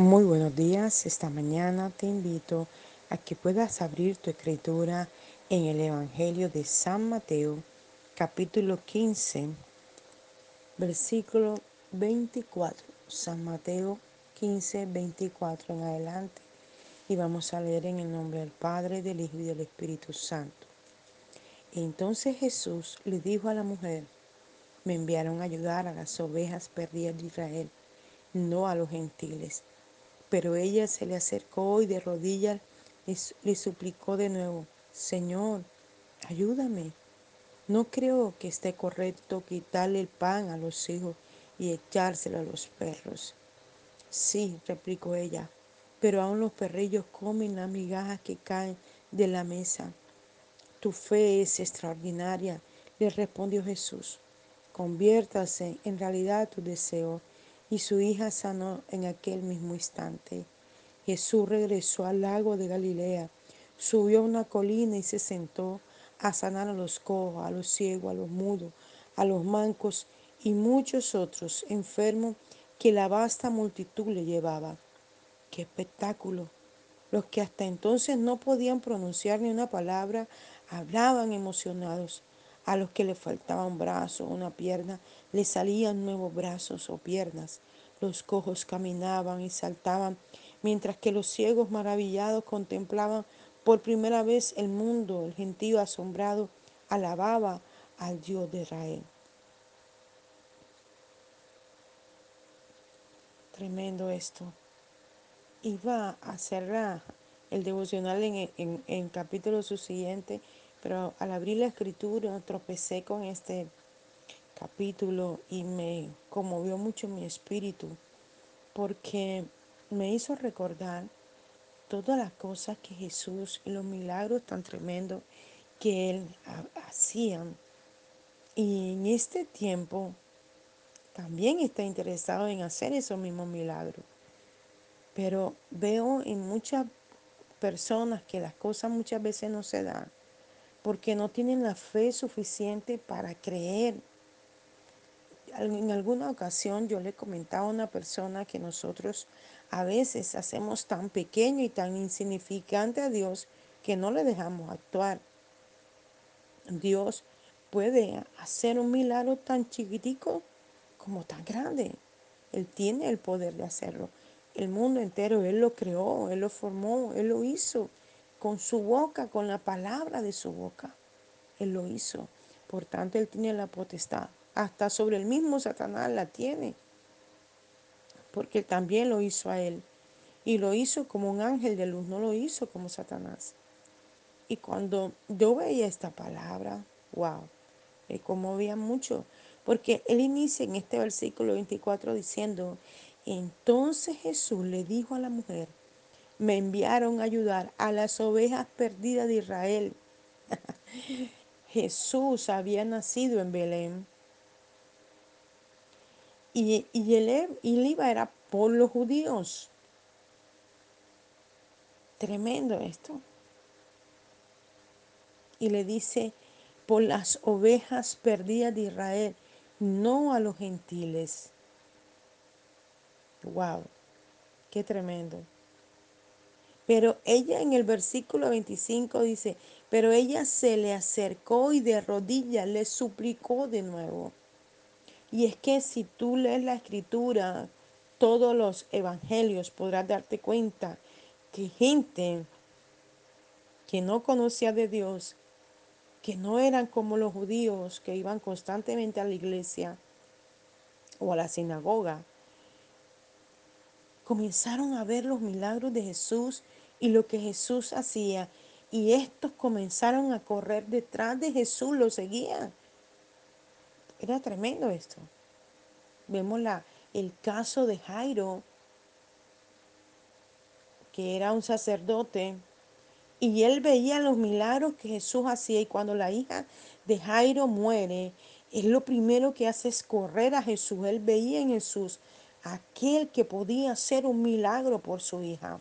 Muy buenos días. Esta mañana te invito a que puedas abrir tu escritura en el Evangelio de San Mateo, capítulo 15, versículo 24. San Mateo 15, 24 en adelante. Y vamos a leer en el nombre del Padre, del Hijo y del Espíritu Santo. Entonces Jesús le dijo a la mujer, me enviaron a ayudar a las ovejas perdidas de Israel, no a los gentiles. Pero ella se le acercó y de rodillas le, suplicó de nuevo, Señor, ayúdame. No creo que esté correcto quitarle el pan a los hijos y echárselo a los perros. Sí, replicó ella, pero aún los perrillos comen las migajas que caen de la mesa. Tu fe es extraordinaria, le respondió Jesús. Conviértase en realidad tu deseo y su hija sanó en aquel mismo instante. Jesús regresó al lago de Galilea, subió a una colina y se sentó a sanar a los cojos, a los ciegos, a los mudos, a los mancos y muchos otros enfermos que la vasta multitud le llevaba. ¡Qué espectáculo! Los que hasta entonces no podían pronunciar ni una palabra hablaban emocionados. A los que le faltaba un brazo o una pierna, le salían nuevos brazos o piernas. Los cojos caminaban y saltaban, mientras que los ciegos maravillados contemplaban por primera vez el mundo. El gentío asombrado alababa al Dios de Israel. Tremendo esto. Iba a cerrar el devocional en, en, en capítulo subsiguiente pero al abrir la escritura tropecé con este capítulo y me conmovió mucho mi espíritu porque me hizo recordar todas las cosas que Jesús y los milagros tan tremendos que Él hacían. Y en este tiempo también está interesado en hacer esos mismos milagros. Pero veo en muchas personas que las cosas muchas veces no se dan porque no tienen la fe suficiente para creer. En alguna ocasión yo le comentaba a una persona que nosotros a veces hacemos tan pequeño y tan insignificante a Dios que no le dejamos actuar. Dios puede hacer un milagro tan chiquitico como tan grande. Él tiene el poder de hacerlo. El mundo entero, Él lo creó, Él lo formó, Él lo hizo con su boca, con la palabra de su boca. Él lo hizo. Por tanto, Él tiene la potestad. Hasta sobre el mismo Satanás la tiene. Porque también lo hizo a Él. Y lo hizo como un ángel de luz, no lo hizo como Satanás. Y cuando yo veía esta palabra, wow, me conmovía mucho. Porque Él inicia en este versículo 24 diciendo, entonces Jesús le dijo a la mujer, me enviaron a ayudar a las ovejas perdidas de Israel. Jesús había nacido en Belén. Y, y, IVA era por los judíos. Tremendo esto. Y le dice, por las ovejas perdidas de Israel, no a los gentiles. Wow, qué tremendo. Pero ella en el versículo 25 dice, pero ella se le acercó y de rodillas le suplicó de nuevo. Y es que si tú lees la escritura, todos los evangelios, podrás darte cuenta que gente que no conocía de Dios, que no eran como los judíos que iban constantemente a la iglesia o a la sinagoga, comenzaron a ver los milagros de Jesús y lo que Jesús hacía. Y estos comenzaron a correr detrás de Jesús, lo seguían. Era tremendo esto. Vemos la, el caso de Jairo, que era un sacerdote, y él veía los milagros que Jesús hacía. Y cuando la hija de Jairo muere, él lo primero que hace es correr a Jesús. Él veía en Jesús aquel que podía hacer un milagro por su hija.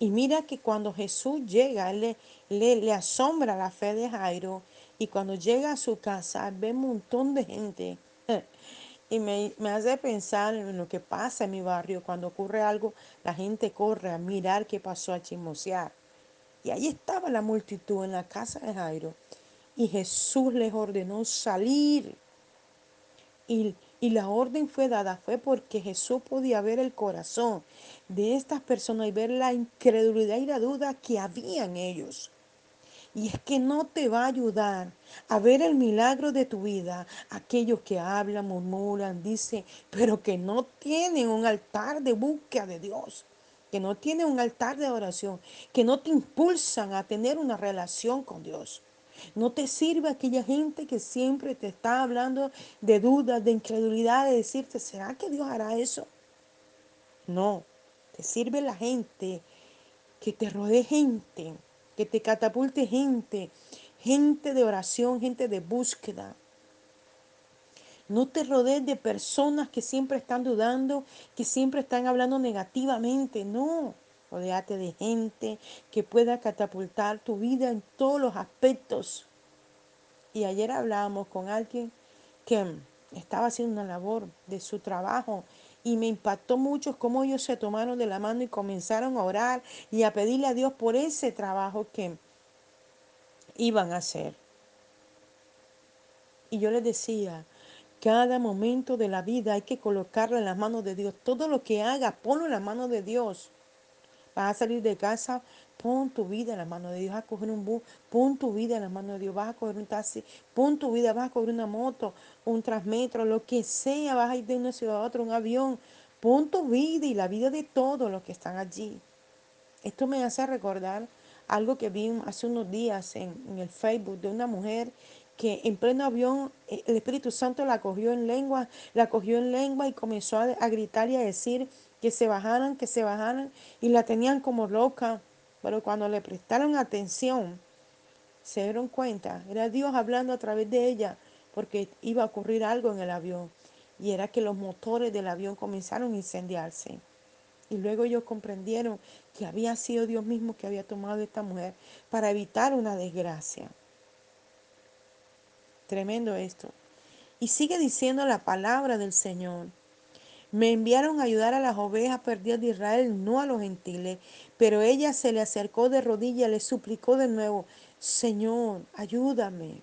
Y mira que cuando Jesús llega, le, le, asombra la fe de Jairo. Y cuando llega a su casa, ve un montón de gente Y me, me hace pensar en lo que pasa en mi barrio. Cuando ocurre algo, la gente corre a mirar qué pasó, a chismosear. Y ahí estaba la multitud en la casa de Jairo. Y Jesús les ordenó salir. Y, y la orden fue dada, fue porque Jesús podía ver el corazón de estas personas y ver la incredulidad y la duda que había en ellos. Y es que no te va a ayudar a ver el milagro de tu vida aquellos que hablan, murmuran, dicen, pero que no tienen un altar de búsqueda de Dios, que no tienen un altar de oración, que no te impulsan a tener una relación con Dios. No te sirve aquella gente que siempre te está hablando de dudas, de incredulidad, de decirte, ¿será que Dios hará eso? No, te sirve la gente que te rodee gente, que te catapulte gente, gente de oración, gente de búsqueda. No te rodees de personas que siempre están dudando, que siempre están hablando negativamente. No, de gente que pueda catapultar tu vida en todos los aspectos. Y ayer hablábamos con alguien que estaba haciendo una labor de su trabajo y me impactó mucho cómo ellos se tomaron de la mano y comenzaron a orar y a pedirle a Dios por ese trabajo que iban a hacer. Y yo les decía, cada momento de la vida hay que colocarlo en las manos de Dios. Todo lo que hagas, ponlo en las manos de Dios. Vas a salir de casa, pon tu vida en las manos de Dios. Vas a coger un bus, pon tu vida en las manos de Dios. Vas a coger un taxi, pon tu vida. Vas a coger una moto, un transmetro, lo que sea. Vas a ir de una ciudad a otra, un avión. Pon tu vida y la vida de todos los que están allí. Esto me hace recordar algo que vi hace unos días en, el Facebook de una mujer que en pleno avión eh, el Espíritu Santo la cogió en lengua, la cogió en lengua y comenzó a gritar y a decir que se bajaran, que se bajaran y la tenían como loca. Pero cuando le prestaron atención, se dieron cuenta, era Dios hablando a través de ella porque iba a ocurrir algo en el avión y era que los motores del avión comenzaron a incendiarse. Y luego ellos comprendieron que había sido Dios mismo que había tomado a esta mujer para evitar una desgracia. Tremendo esto. Y sigue diciendo la palabra del Señor. Me enviaron a ayudar a las ovejas perdidas de Israel, no a los gentiles. Pero ella se le acercó de rodillas, le suplicó de nuevo, Señor, ayúdame.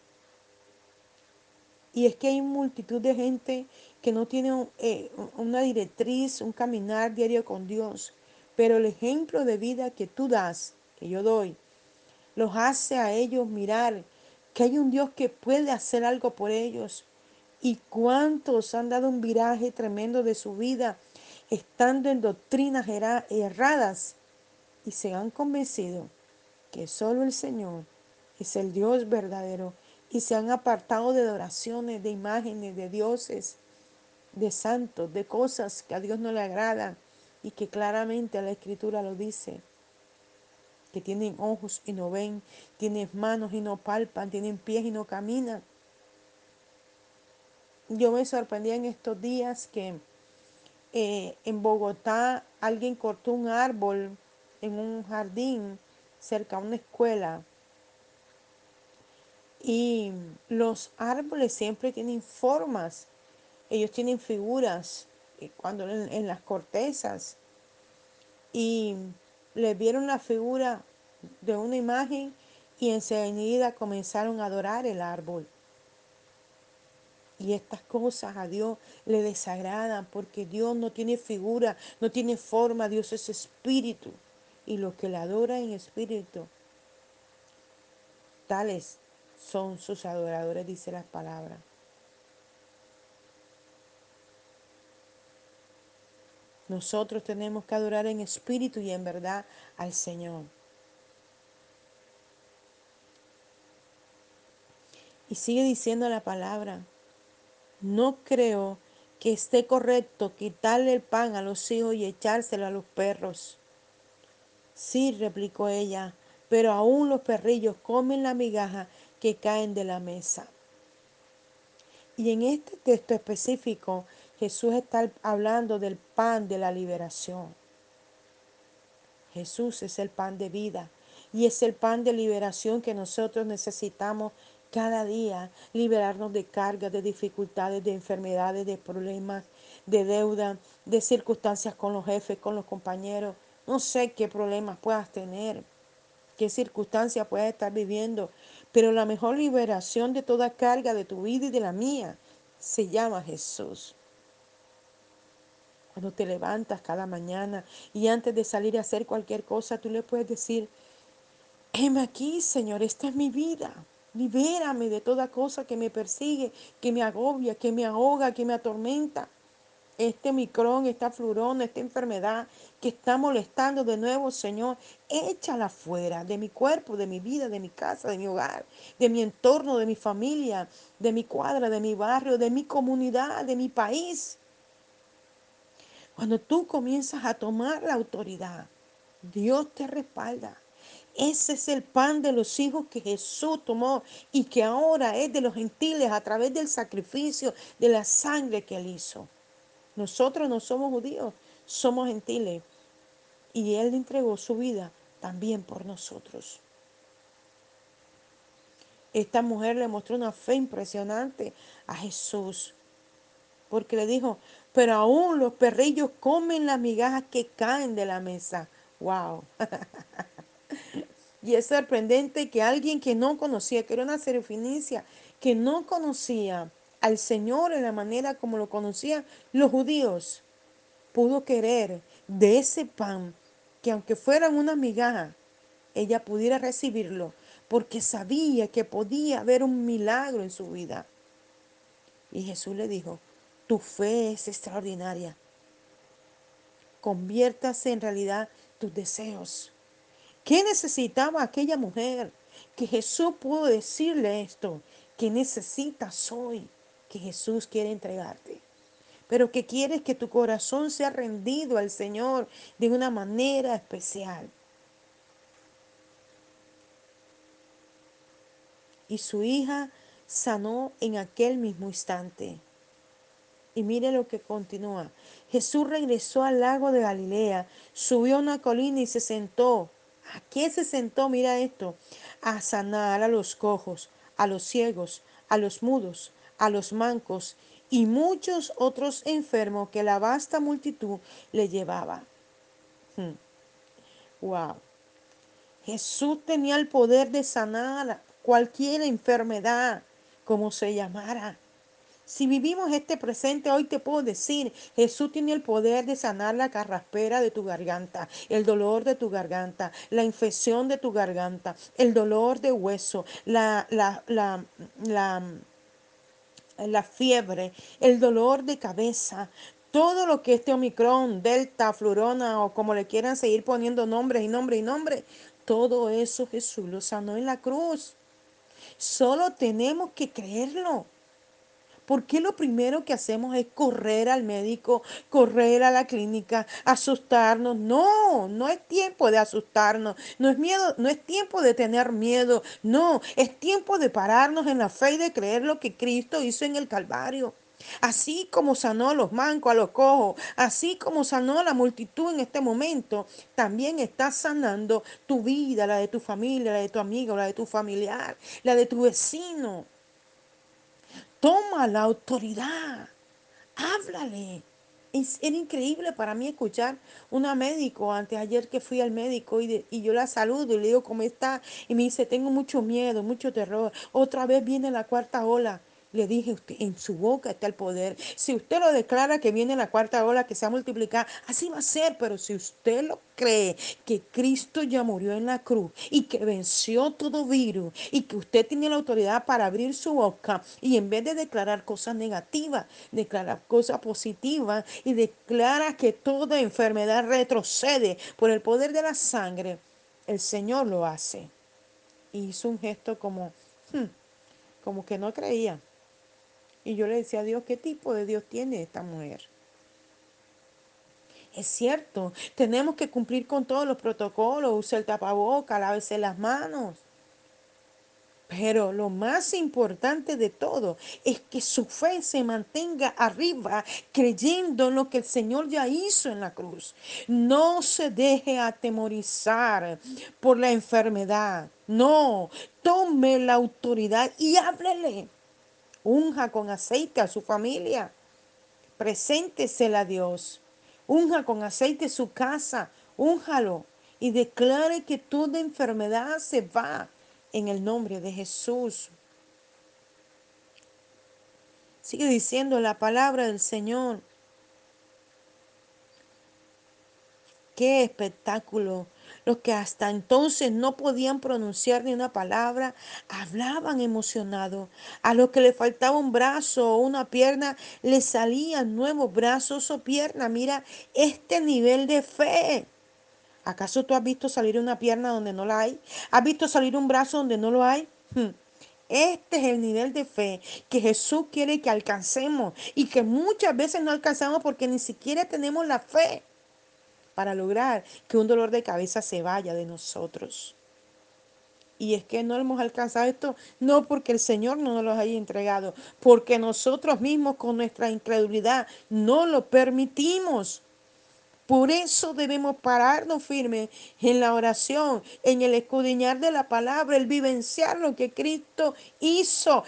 Y es que hay multitud de gente que no tiene eh, una directriz, un caminar diario con Dios. Pero el ejemplo de vida que tú das, que yo doy, los hace a ellos mirar que hay un Dios que puede hacer algo por ellos. Y cuántos han dado un viraje tremendo de su vida estando en doctrinas erradas y se han convencido que solo el Señor es el Dios verdadero y se han apartado de adoraciones, de imágenes, de dioses, de santos, de cosas que a Dios no le agradan y que claramente la Escritura lo dice que tienen ojos y no ven, tienen manos y no palpan, tienen pies y no caminan. Yo me sorprendí en estos días que eh, en Bogotá alguien cortó un árbol en un jardín cerca a una escuela. Y los árboles siempre tienen formas, ellos tienen figuras eh, cuando en, en las cortezas. Y le vieron la figura de una imagen y enseguida comenzaron a adorar el árbol. Y estas cosas a Dios le desagradan porque Dios no tiene figura, no tiene forma, Dios es espíritu. Y los que le adoran en espíritu, tales son sus adoradores, dice la palabra. Nosotros tenemos que adorar en espíritu y en verdad al Señor. Y sigue diciendo la palabra, no creo que esté correcto quitarle el pan a los hijos y echárselo a los perros. Sí, replicó ella, pero aún los perrillos comen la migaja que caen de la mesa. Y en este texto específico Jesús está hablando del pan de la liberación. Jesús es el pan de vida y es el pan de liberación que nosotros necesitamos cada día liberarnos de cargas, de dificultades, de enfermedades, de problemas, de deuda, de circunstancias con los jefes, con los compañeros. No sé qué problemas puedas tener, qué circunstancias puedas estar viviendo, pero la mejor liberación de toda carga de tu vida y de la mía se llama Jesús. Cuando te levantas cada mañana y antes de salir a hacer cualquier cosa, tú le puedes decir, heme aquí, Señor, esta es mi vida. Libérame de toda cosa que me persigue, que me agobia, que me ahoga, que me atormenta. Este micrón, esta flurona, esta enfermedad que está molestando de nuevo, Señor, échala fuera de mi cuerpo, de mi vida, de mi casa, de mi hogar, de mi entorno, de mi familia, de mi cuadra, de mi barrio, de mi comunidad, de mi país. Cuando tú comienzas a tomar la autoridad, Dios te respalda. Ese es el pan de los hijos que Jesús tomó y que ahora es de los gentiles a través del sacrificio de la sangre que él hizo. Nosotros no somos judíos, somos gentiles. Y él entregó su vida también por nosotros. Esta mujer le mostró una fe impresionante a Jesús, porque le dijo, pero aún los perrillos comen las migajas que caen de la mesa. ¡Wow! y es sorprendente que alguien que no conocía, que era una serofinicia, que no conocía al Señor en la manera como lo conocían los judíos, pudo querer de ese pan, que aunque fueran una migaja, ella pudiera recibirlo, porque sabía que podía haber un milagro en su vida. Y Jesús le dijo, tu fe es extraordinaria. Conviértase en realidad tus deseos. ¿Qué necesitaba aquella mujer? Que Jesús pudo decirle esto. ¿Qué necesitas hoy? Que Jesús quiere entregarte. Pero que quieres que tu corazón sea rendido al Señor de una manera especial. Y su hija sanó en aquel mismo instante. Y mire lo que continúa. Jesús regresó al lago de Galilea, subió a una colina y se sentó. ¿A qué se sentó? Mira esto. A sanar a los cojos, a los ciegos, a los mudos, a los mancos y muchos otros enfermos que la vasta multitud le llevaba. Wow. Hmm. Jesús tenía el poder de sanar cualquier enfermedad, como se llamara. Si vivimos este presente, hoy te puedo decir, Jesús tiene el poder de sanar la carraspera de tu garganta, el dolor de tu garganta, la infección de tu garganta, el dolor de hueso, la, la, la, la, la fiebre, el dolor de cabeza, todo lo que este Omicron, Delta, Flurona o como le quieran seguir poniendo nombres y nombres y nombres, todo eso Jesús lo sanó en la cruz. Solo tenemos que creerlo. ¿Por qué lo primero que hacemos es correr al médico, correr a la clínica, asustarnos? No, no es tiempo de asustarnos, no es miedo, no es tiempo de tener miedo, no, es tiempo de pararnos en la fe y de creer lo que Cristo hizo en el Calvario. Así como sanó a los mancos, a los cojos, así como sanó a la multitud en este momento, también está sanando tu vida, la de tu familia, la de tu amigo, la de tu familiar, la de tu vecino. Toma la autoridad. Háblale. Es, era increíble para mí escuchar una médico antes ayer que fui al médico y, y yo la saludo y le digo cómo está y me dice tengo mucho miedo, mucho terror. Otra vez viene la cuarta ola. Le dije, usted, en su boca está el poder. Si usted lo declara que viene la cuarta ola, que se va a multiplicar, así va a ser. Pero si usted lo cree, que Cristo ya murió en la cruz y que venció todo virus y que usted tiene la autoridad para abrir su boca y en vez de declarar cosas negativas, declarar cosas positivas y declara que toda enfermedad retrocede por el poder de la sangre, el Señor lo hace. Y hizo un gesto como, hmm, como que no creía. Y yo le decía a Dios, ¿qué tipo de Dios tiene esta mujer? Es cierto, tenemos que cumplir con todos los protocolos, usar el tapaboca, lávese las manos. Pero lo más importante de todo es que su fe se mantenga arriba, creyendo en lo que el Señor ya hizo en la cruz. No se deje atemorizar por la enfermedad. No, tome la autoridad y háblele. Unja con aceite a su familia. Preséntesela a Dios. Unja con aceite su casa. Únjalo y declare que toda enfermedad se va en el nombre de Jesús. Sigue diciendo la palabra del Señor. Qué espectáculo. Los que hasta entonces no podían pronunciar ni una palabra, hablaban emocionados. A los que le faltaba un brazo o una pierna, le salían nuevos brazos o piernas. Mira este nivel de fe. ¿Acaso tú has visto salir una pierna donde no la hay? ¿Has visto salir un brazo donde no lo hay? Hmm. Este es el nivel de fe que Jesús quiere que alcancemos y que muchas veces no alcanzamos porque ni siquiera tenemos la fe para lograr que un dolor de cabeza se vaya de nosotros. Y es que no hemos alcanzado esto no porque el Señor no nos lo haya entregado, porque nosotros mismos con nuestra incredulidad no lo permitimos. Por eso debemos pararnos firmes en la oración, en el escudriñar de la palabra, el vivenciar lo que Cristo hizo.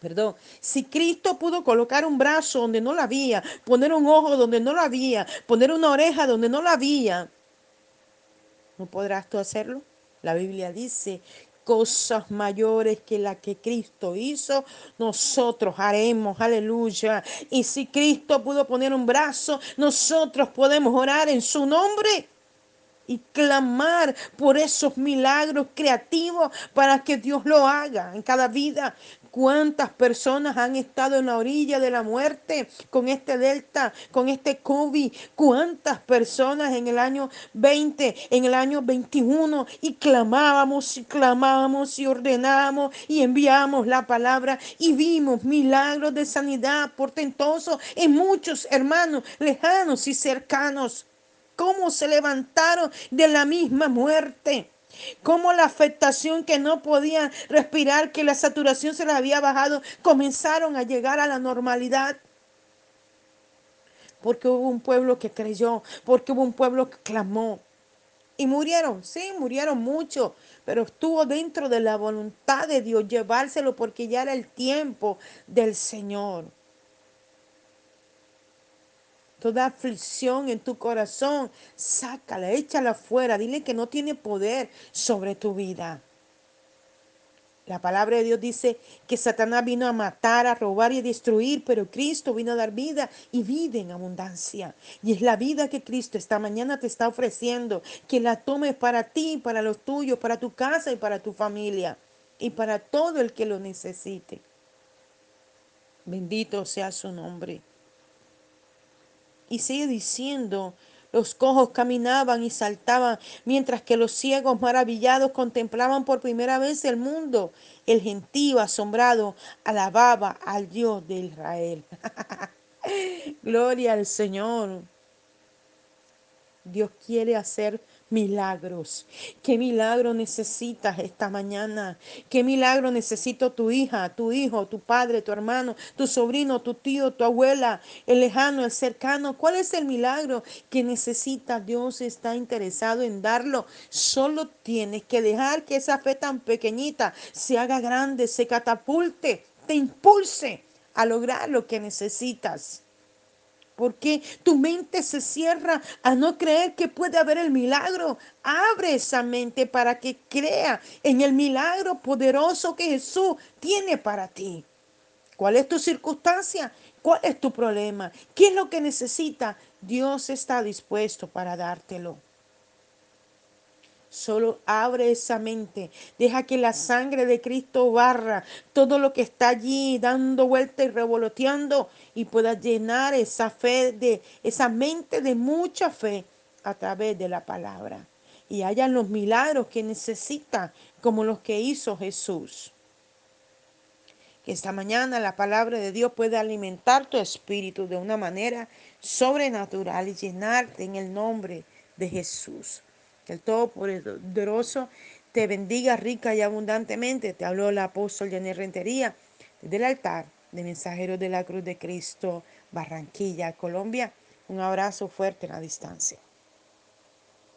Perdón, si Cristo pudo colocar un brazo donde no lo había, poner un ojo donde no lo había, poner una oreja donde no lo había, ¿no podrás tú hacerlo? La Biblia dice cosas mayores que la que Cristo hizo, nosotros haremos, aleluya. Y si Cristo pudo poner un brazo, nosotros podemos orar en su nombre y clamar por esos milagros creativos para que Dios lo haga en cada vida. ¿Cuántas personas han estado en la orilla de la muerte con este Delta, con este COVID? ¿Cuántas personas en el año 20, en el año 21 y clamábamos y clamábamos y ordenábamos y enviamos la palabra y vimos milagros de sanidad portentosos en muchos hermanos lejanos y cercanos? ¿Cómo se levantaron de la misma muerte? Cómo la afectación que no podían respirar, que la saturación se les había bajado, comenzaron a llegar a la normalidad. Porque hubo un pueblo que creyó, porque hubo un pueblo que clamó. Y murieron, sí, murieron muchos, pero estuvo dentro de la voluntad de Dios llevárselo porque ya era el tiempo del Señor toda aflicción en tu corazón, sácala, échala fuera, dile que no tiene poder sobre tu vida. La palabra de Dios dice que Satanás vino a matar, a robar y a destruir, pero Cristo vino a dar vida y vida en abundancia. Y es la vida que Cristo esta mañana te está ofreciendo, que la tomes para ti, para los tuyos, para tu casa y para tu familia y para todo el que lo necesite. Bendito sea su nombre. Y sigue diciendo, los cojos caminaban y saltaban, mientras que los ciegos maravillados contemplaban por primera vez el mundo. El gentío asombrado alababa al Dios de Israel. Gloria al Señor. Dios quiere hacer milagros. ¿Qué milagro necesitas esta mañana? ¿Qué milagro necesito tu hija, tu hijo, tu padre, tu hermano, tu sobrino, tu tío, tu abuela, el lejano, el cercano? ¿Cuál es el milagro que necesita? Dios está interesado en darlo. Solo tienes que dejar que esa fe tan pequeñita se haga grande, se catapulte, te impulse a lograr lo que necesitas porque tu mente se cierra a no creer que puede haber el milagro. Abre esa mente para que crea en el milagro poderoso que Jesús tiene para ti. ¿Cuál es tu circunstancia? ¿Cuál es tu problema? ¿Qué es lo que necesita? Dios está dispuesto para dártelo. Solo abre esa mente. Deja que la sangre de Cristo barra todo lo que está allí dando vuelta y revoloteando y pueda llenar esa fe de esa mente de mucha fe a través de la palabra. Y hayan los milagros que necesita como los que hizo Jesús. Que esta mañana la palabra de Dios pueda alimentar tu espíritu de una manera sobrenatural y llenarte en el nombre de Jesús. Que el Todopoderoso te bendiga rica y abundantemente. Te habló el apóstol Jenny Rentería desde el altar de Mensajeros de la Cruz de Cristo, Barranquilla, Colombia. Un abrazo fuerte en la distancia.